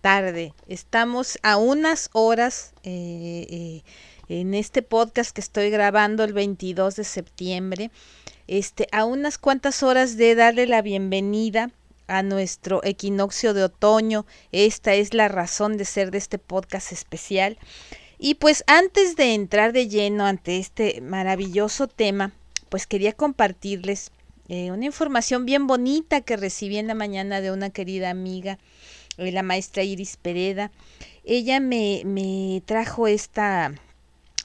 tarde. Estamos a unas horas eh, eh, en este podcast que estoy grabando el 22 de septiembre. Este, a unas cuantas horas de darle la bienvenida a nuestro equinoccio de otoño. Esta es la razón de ser de este podcast especial. Y pues antes de entrar de lleno ante este maravilloso tema, pues quería compartirles eh, una información bien bonita que recibí en la mañana de una querida amiga, la maestra Iris Pereda. Ella me, me trajo esta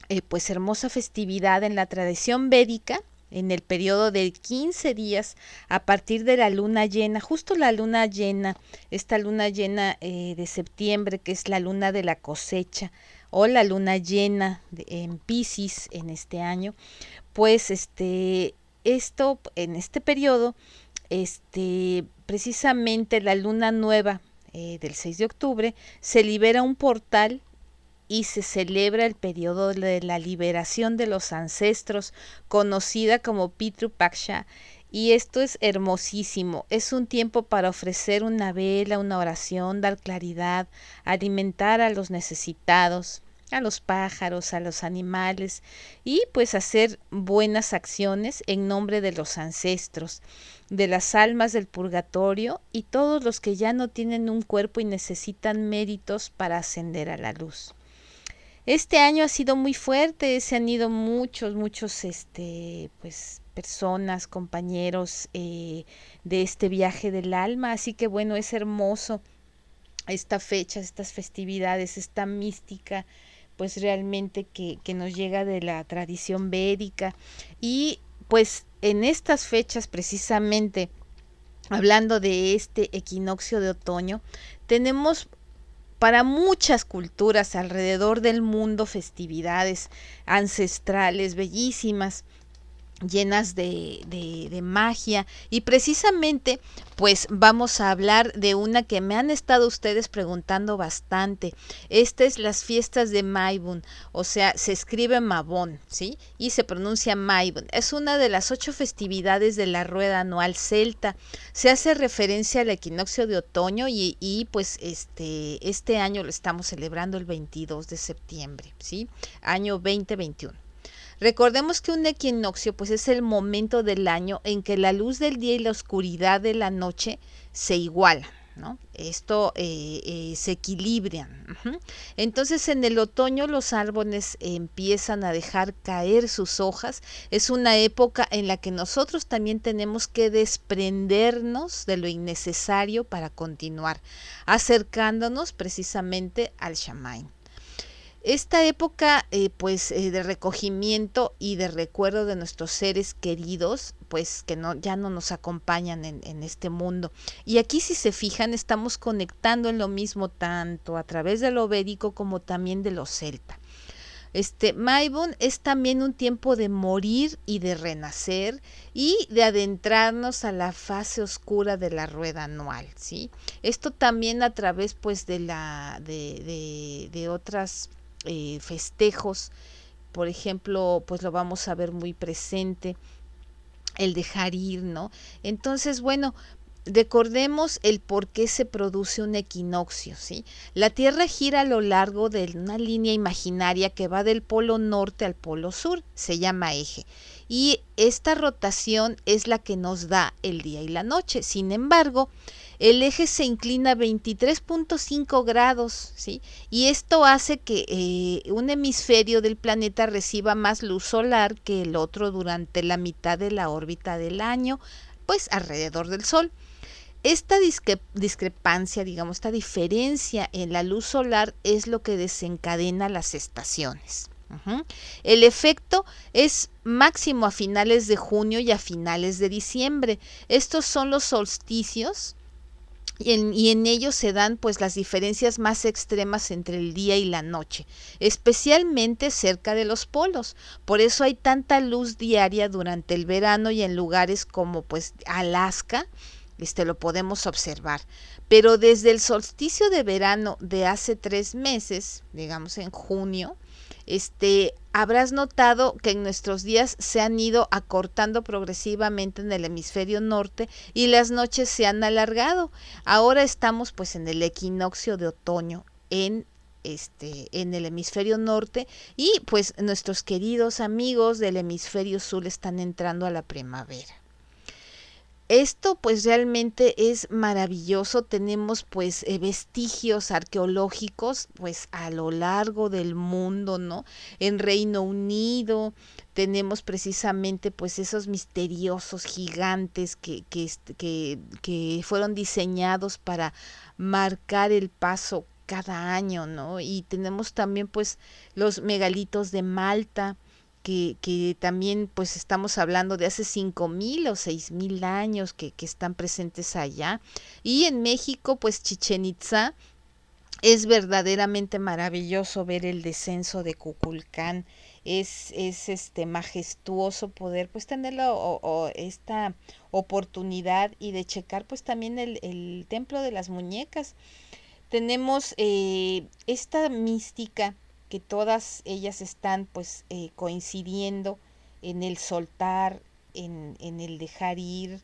eh, pues hermosa festividad en la tradición védica, en el periodo de 15 días a partir de la luna llena, justo la luna llena, esta luna llena de septiembre, que es la luna de la cosecha, o la luna llena en Pisces en este año, pues este esto en este periodo este precisamente la luna nueva eh, del 6 de octubre se libera un portal y se celebra el periodo de la liberación de los ancestros, conocida como Pitru Paksha, y esto es hermosísimo. Es un tiempo para ofrecer una vela, una oración, dar claridad, alimentar a los necesitados, a los pájaros, a los animales y pues hacer buenas acciones en nombre de los ancestros, de las almas del purgatorio y todos los que ya no tienen un cuerpo y necesitan méritos para ascender a la luz. Este año ha sido muy fuerte, se han ido muchos, muchos, este, pues, personas, compañeros eh, de este viaje del alma, así que bueno, es hermoso esta fecha, estas festividades, esta mística, pues realmente que, que nos llega de la tradición védica. Y pues en estas fechas precisamente hablando de este equinoccio de otoño tenemos para muchas culturas alrededor del mundo festividades ancestrales bellísimas llenas de, de, magia y precisamente pues vamos a hablar de una que me han estado ustedes preguntando bastante. Esta es las fiestas de Maibun, o sea, se escribe Mabón, ¿sí? Y se pronuncia Maibun. Es una de las ocho festividades de la rueda anual celta. Se hace referencia al equinoccio de otoño y, y pues este, este año lo estamos celebrando el 22 de septiembre, ¿sí? Año 2021. Recordemos que un equinoccio pues es el momento del año en que la luz del día y la oscuridad de la noche se igualan. ¿No? Esto eh, eh, se equilibran. Entonces en el otoño los árboles empiezan a dejar caer sus hojas. Es una época en la que nosotros también tenemos que desprendernos de lo innecesario para continuar, acercándonos precisamente al Shamain. Esta época eh, pues eh, de recogimiento y de recuerdo de nuestros seres queridos pues que no, ya no nos acompañan en, este mundo. Y aquí si se fijan estamos conectando en lo mismo tanto a través de lo védico como también de lo celta. Este Maibon es también un tiempo de morir y de renacer y de adentrarnos a la fase oscura de la rueda anual, ¿sí? Esto también a través pues de la de, de otras eh, festejos, por ejemplo, pues lo vamos a ver muy presente, el dejar ir, ¿no? Entonces, bueno, recordemos el por qué se produce un equinoccio, ¿sí? La Tierra gira a lo largo de una línea imaginaria que va del polo norte al polo sur, se llama eje. Y esta rotación es la que nos da el día y la noche. Sin embargo, el eje se inclina 23.5 grados, ¿sí? Y esto hace que eh, un hemisferio del planeta reciba más luz solar que el otro durante la mitad de la órbita del año, pues alrededor del Sol. Esta discrepancia, digamos, esta diferencia en la luz solar es lo que desencadena las estaciones. El efecto es máximo a finales de junio y a finales de diciembre. Estos son los solsticios y en, y en, ellos se dan pues las diferencias más extremas entre el día y la noche, especialmente cerca de los polos. Por eso hay tanta luz diaria durante el verano y en lugares como pues Alaska, este lo podemos observar. Pero desde el solsticio de verano de hace tres meses, digamos en junio, este, habrás notado que en nuestros días se han ido acortando progresivamente en el hemisferio norte y las noches se han alargado. Ahora estamos pues en el equinoccio de otoño en este en el hemisferio norte y pues nuestros queridos amigos del hemisferio sur están entrando a la primavera esto pues realmente es maravilloso. Tenemos pues eh, vestigios arqueológicos pues a lo largo del mundo, ¿no? En Reino Unido tenemos precisamente pues esos misteriosos gigantes que, que, que, que fueron diseñados para marcar el paso cada año, ¿no? Y tenemos también pues los megalitos de Malta, que, también pues estamos hablando de hace cinco mil o seis mil años que, que, están presentes allá. Y en México pues Chichen Itza es verdaderamente maravilloso ver el descenso de Cuculcán. Es, es este majestuoso poder pues tener o, esta oportunidad y de checar pues también el, el templo de las muñecas. Tenemos eh, esta mística que todas ellas están pues eh, coincidiendo en el soltar, en, en, el dejar ir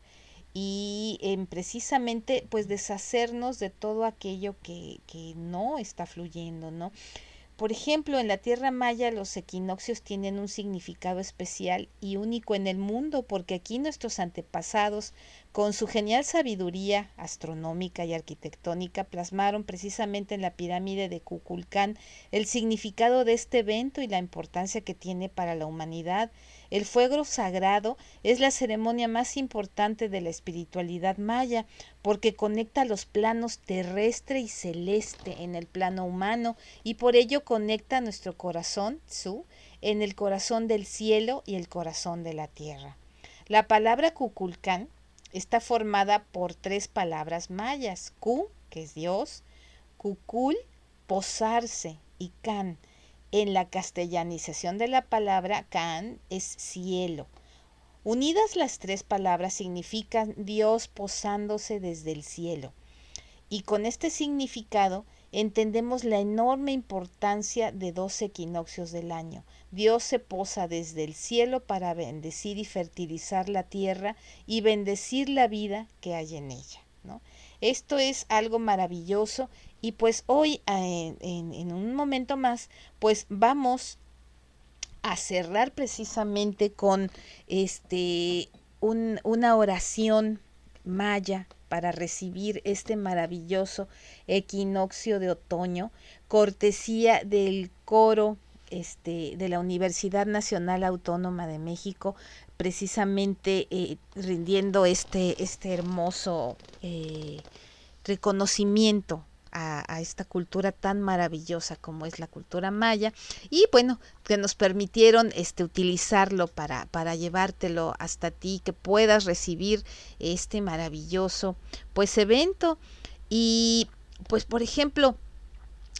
y en precisamente pues deshacernos de todo aquello que, que no está fluyendo, ¿no? Por ejemplo, en la Tierra Maya los equinoccios tienen un significado especial y único en el mundo porque aquí nuestros antepasados, con su genial sabiduría astronómica y arquitectónica, plasmaron precisamente en la pirámide de Kukulcán el significado de este evento y la importancia que tiene para la humanidad el fuego sagrado es la ceremonia más importante de la espiritualidad maya porque conecta los planos terrestre y celeste en el plano humano y por ello conecta nuestro corazón, su, en el corazón del cielo y el corazón de la tierra. La palabra Kukulcán está formada por tres palabras mayas, Ku, que es Dios, Kukul, posarse, y Kan, en la castellanización de la palabra Can es cielo. Unidas las tres palabras significan Dios posándose desde el cielo. Y con este significado entendemos la enorme importancia de dos equinoccios del año. Dios se posa desde el cielo para bendecir y fertilizar la tierra y bendecir la vida que hay en ella. ¿no? Esto es algo maravilloso y pues hoy, en, un momento más, pues vamos a cerrar precisamente con este una oración maya para recibir este maravilloso equinoccio de otoño, cortesía del coro este, de la Universidad Nacional Autónoma de México, precisamente eh, rindiendo este, este hermoso eh, reconocimiento a, esta cultura tan maravillosa como es la cultura maya y bueno que nos permitieron este utilizarlo para, para llevártelo hasta ti que puedas recibir este maravilloso pues evento. Y pues por ejemplo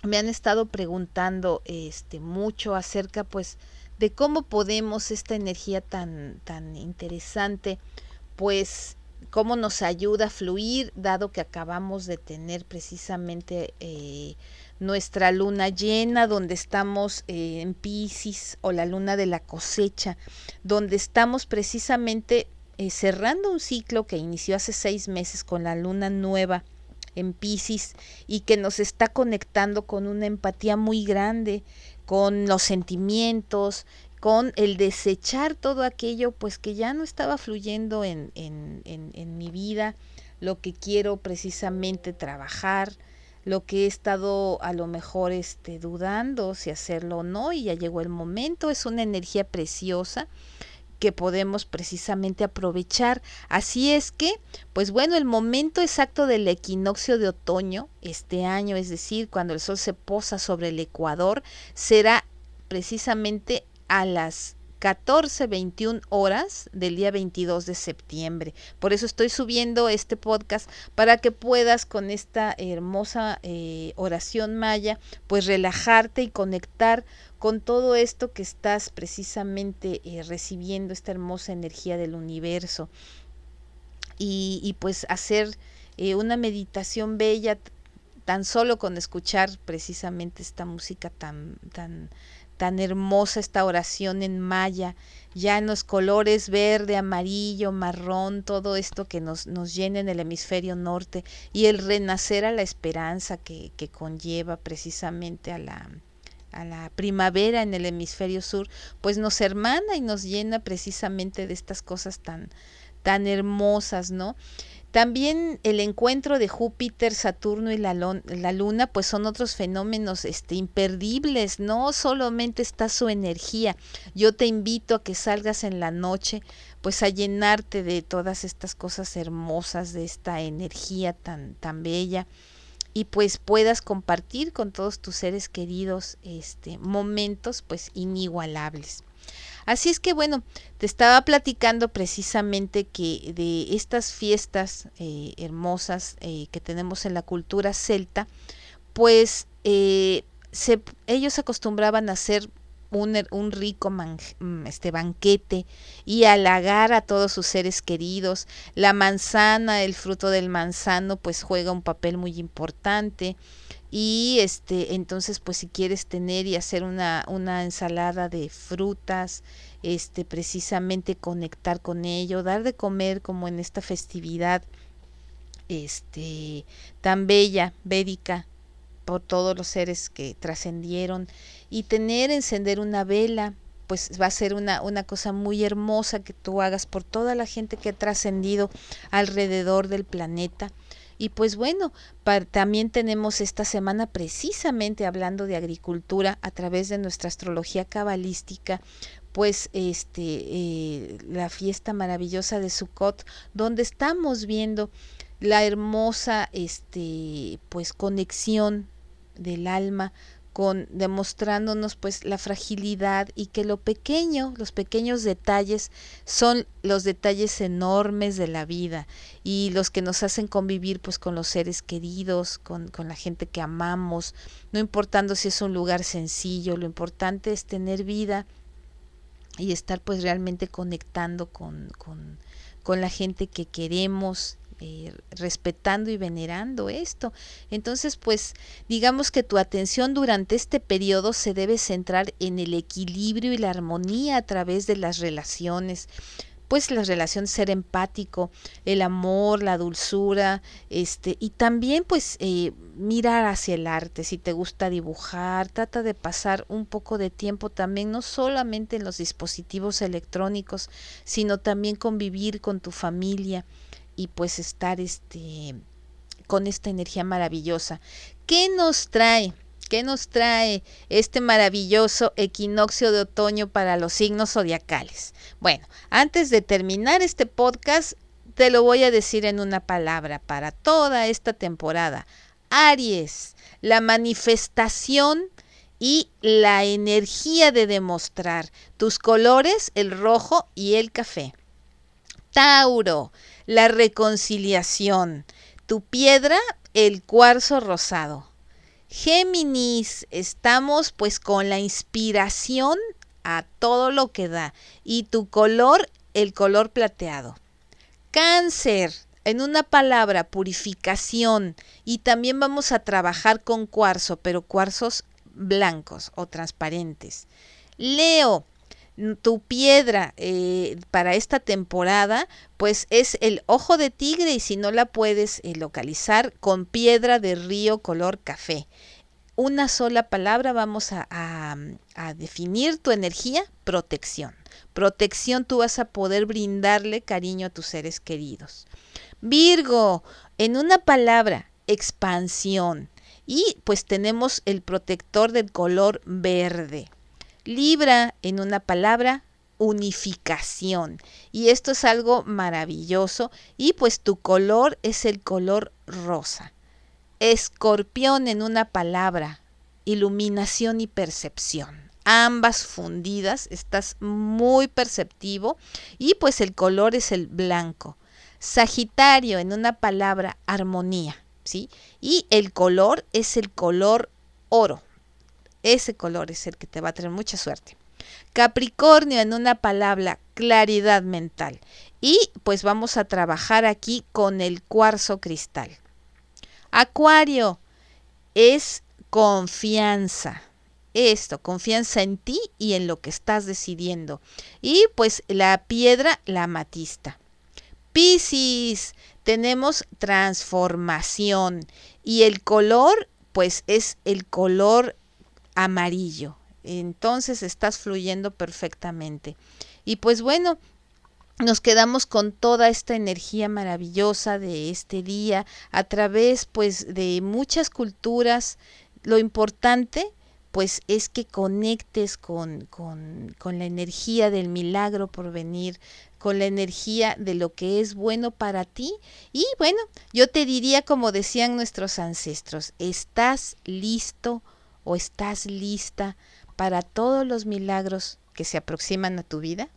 me han estado preguntando este mucho acerca pues de cómo podemos esta energía tan tan interesante pues cómo nos ayuda a fluir, dado que acabamos de tener precisamente eh, nuestra luna llena, donde estamos eh, en Pisces, o la luna de la cosecha, donde estamos precisamente eh, cerrando un ciclo que inició hace seis meses con la luna nueva en Pisces y que nos está conectando con una empatía muy grande, con los sentimientos, con el desechar todo aquello pues que ya no estaba fluyendo en, en, en, mi vida, lo que quiero precisamente trabajar, lo que he estado a lo mejor este, dudando si hacerlo o no y ya llegó el momento, es una energía preciosa que podemos precisamente aprovechar. Así es que, pues bueno, el momento exacto del equinoccio de otoño este año, es decir, cuando el sol se posa sobre el ecuador, será precisamente a las 14, 21 horas del día 22 de septiembre. Por eso estoy subiendo este podcast para que puedas con esta hermosa eh, oración maya, pues relajarte y conectar con todo esto que estás precisamente eh, recibiendo, esta hermosa energía del universo. Y, pues hacer eh, una meditación bella tan solo con escuchar precisamente esta música tan, tan, tan hermosa, esta oración en maya, ya en los colores verde, amarillo, marrón, todo esto que nos, nos llena en el hemisferio norte y el renacer a la esperanza que, que conlleva precisamente a la, a la primavera en el hemisferio sur, pues nos hermana y nos llena precisamente de estas cosas tan, tan hermosas, ¿no? También el encuentro de Júpiter, Saturno y la, la, Luna, pues son otros fenómenos este, imperdibles, no solamente está su energía. Yo te invito a que salgas en la noche, pues a llenarte de todas estas cosas hermosas, de esta energía tan, tan bella y pues puedas compartir con todos tus seres queridos este momentos pues inigualables. Así es que bueno, te estaba platicando precisamente que de estas fiestas eh, hermosas eh, que tenemos en la cultura celta, pues eh, se, ellos acostumbraban a hacer un, rico mm, este banquete y halagar a todos sus seres queridos. La manzana, el fruto del manzano, pues juega un papel muy importante. Y este, entonces, pues si quieres tener y hacer una, una ensalada de frutas, este, precisamente conectar con ello, dar de comer como en esta festividad este tan bella, védica, por todos los seres que trascendieron y tener, encender una vela, pues va a ser una, una cosa muy hermosa que tú hagas por toda la gente que ha trascendido alrededor del planeta. Y pues bueno, también tenemos esta semana precisamente hablando de agricultura a través de nuestra astrología cabalística, pues este eh, la fiesta maravillosa de Sukkot, donde estamos viendo la hermosa este pues conexión del alma con demostrándonos pues la fragilidad y que lo pequeño, los pequeños detalles son los detalles enormes de la vida y los que nos hacen convivir pues con los seres queridos, con, con la gente que amamos, no importando si es un lugar sencillo, lo importante es tener vida y estar pues realmente conectando con, con, con la gente que queremos eh, respetando y venerando esto. Entonces, pues digamos que tu atención durante este periodo se debe centrar en el equilibrio y la armonía a través de las relaciones pues las relaciones ser empático, el amor, la dulzura, este, y también pues eh, mirar hacia el arte, si te gusta dibujar, trata de pasar un poco de tiempo también, no solamente en los dispositivos electrónicos, sino también convivir con tu familia, y pues estar este con esta energía maravillosa. ¿Qué nos trae? ¿Qué nos trae este maravilloso equinoccio de otoño para los signos zodiacales? Bueno, antes de terminar este podcast, te lo voy a decir en una palabra para toda esta temporada. Aries, la manifestación y la energía de demostrar tus colores, el rojo y el café. Tauro, la reconciliación. Tu piedra, el cuarzo rosado. Géminis, estamos pues con la inspiración a todo lo que da. Y tu color, el color plateado. Cáncer, en una palabra, purificación. Y también vamos a trabajar con cuarzo, pero cuarzos blancos o transparentes. Leo, tu piedra eh, para esta temporada pues es el ojo de tigre y si no la puedes eh, localizar con piedra de río color café. Una sola palabra vamos a, a definir tu energía, protección. Protección tú vas a poder brindarle cariño a tus seres queridos. Virgo, en una palabra, expansión. Y pues tenemos el protector del color verde. Libra, en una palabra, unificación. Y esto es algo maravilloso. Y pues tu color es el color rosa. Escorpión, en una palabra, iluminación y percepción. ambas fundidas, estás muy perceptivo y pues el color es el blanco. Sagitario, en una palabra, armonía, ¿sí? Y el color es el color oro. Ese color es el que te va a traer mucha suerte. Capricornio, en una palabra, claridad mental. Y pues vamos a trabajar aquí con el cuarzo cristal. Acuario es confianza. Esto, confianza en ti y en lo que estás decidiendo. Y pues la piedra, la amatista. Piscis, tenemos transformación y el color, pues es el color amarillo. Entonces estás fluyendo perfectamente. Y pues bueno, nos quedamos con toda esta energía maravillosa de este día a través pues de muchas culturas. Lo importante pues es que conectes con, con, con, la energía del milagro por venir, con la energía de lo que es bueno para ti. Y bueno, yo te diría como decían nuestros ancestros, ¿estás listo o estás lista para todos los milagros que se aproximan a tu vida?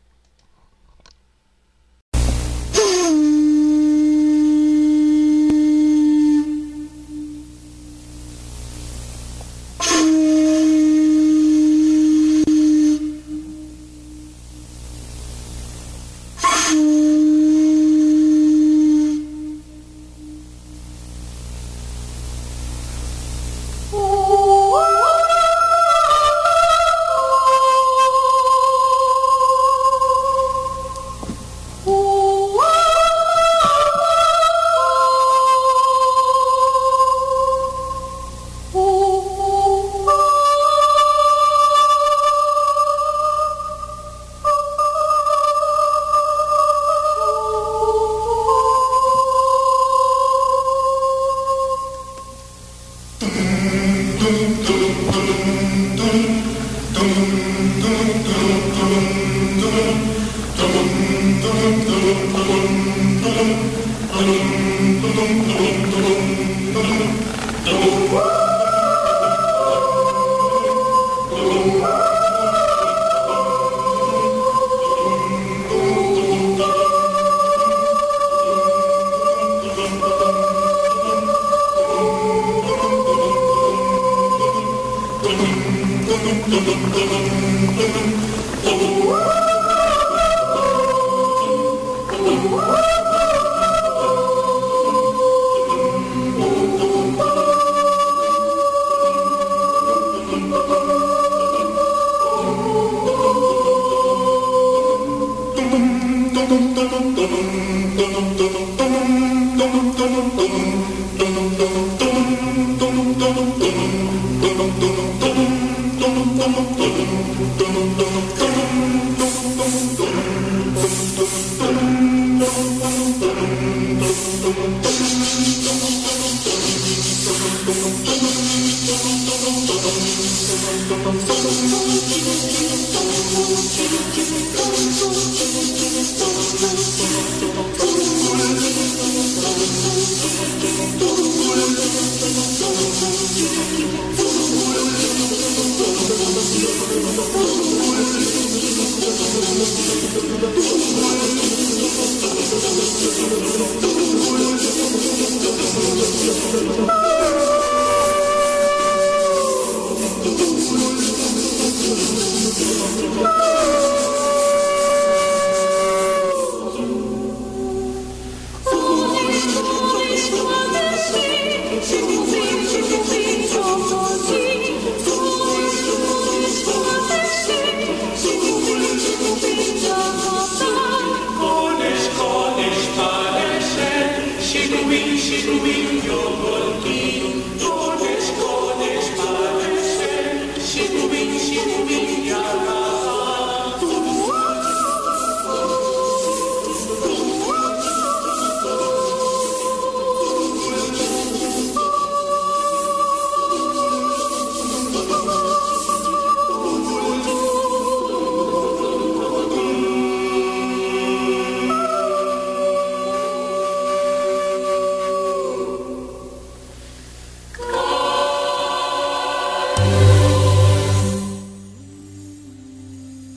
dum dum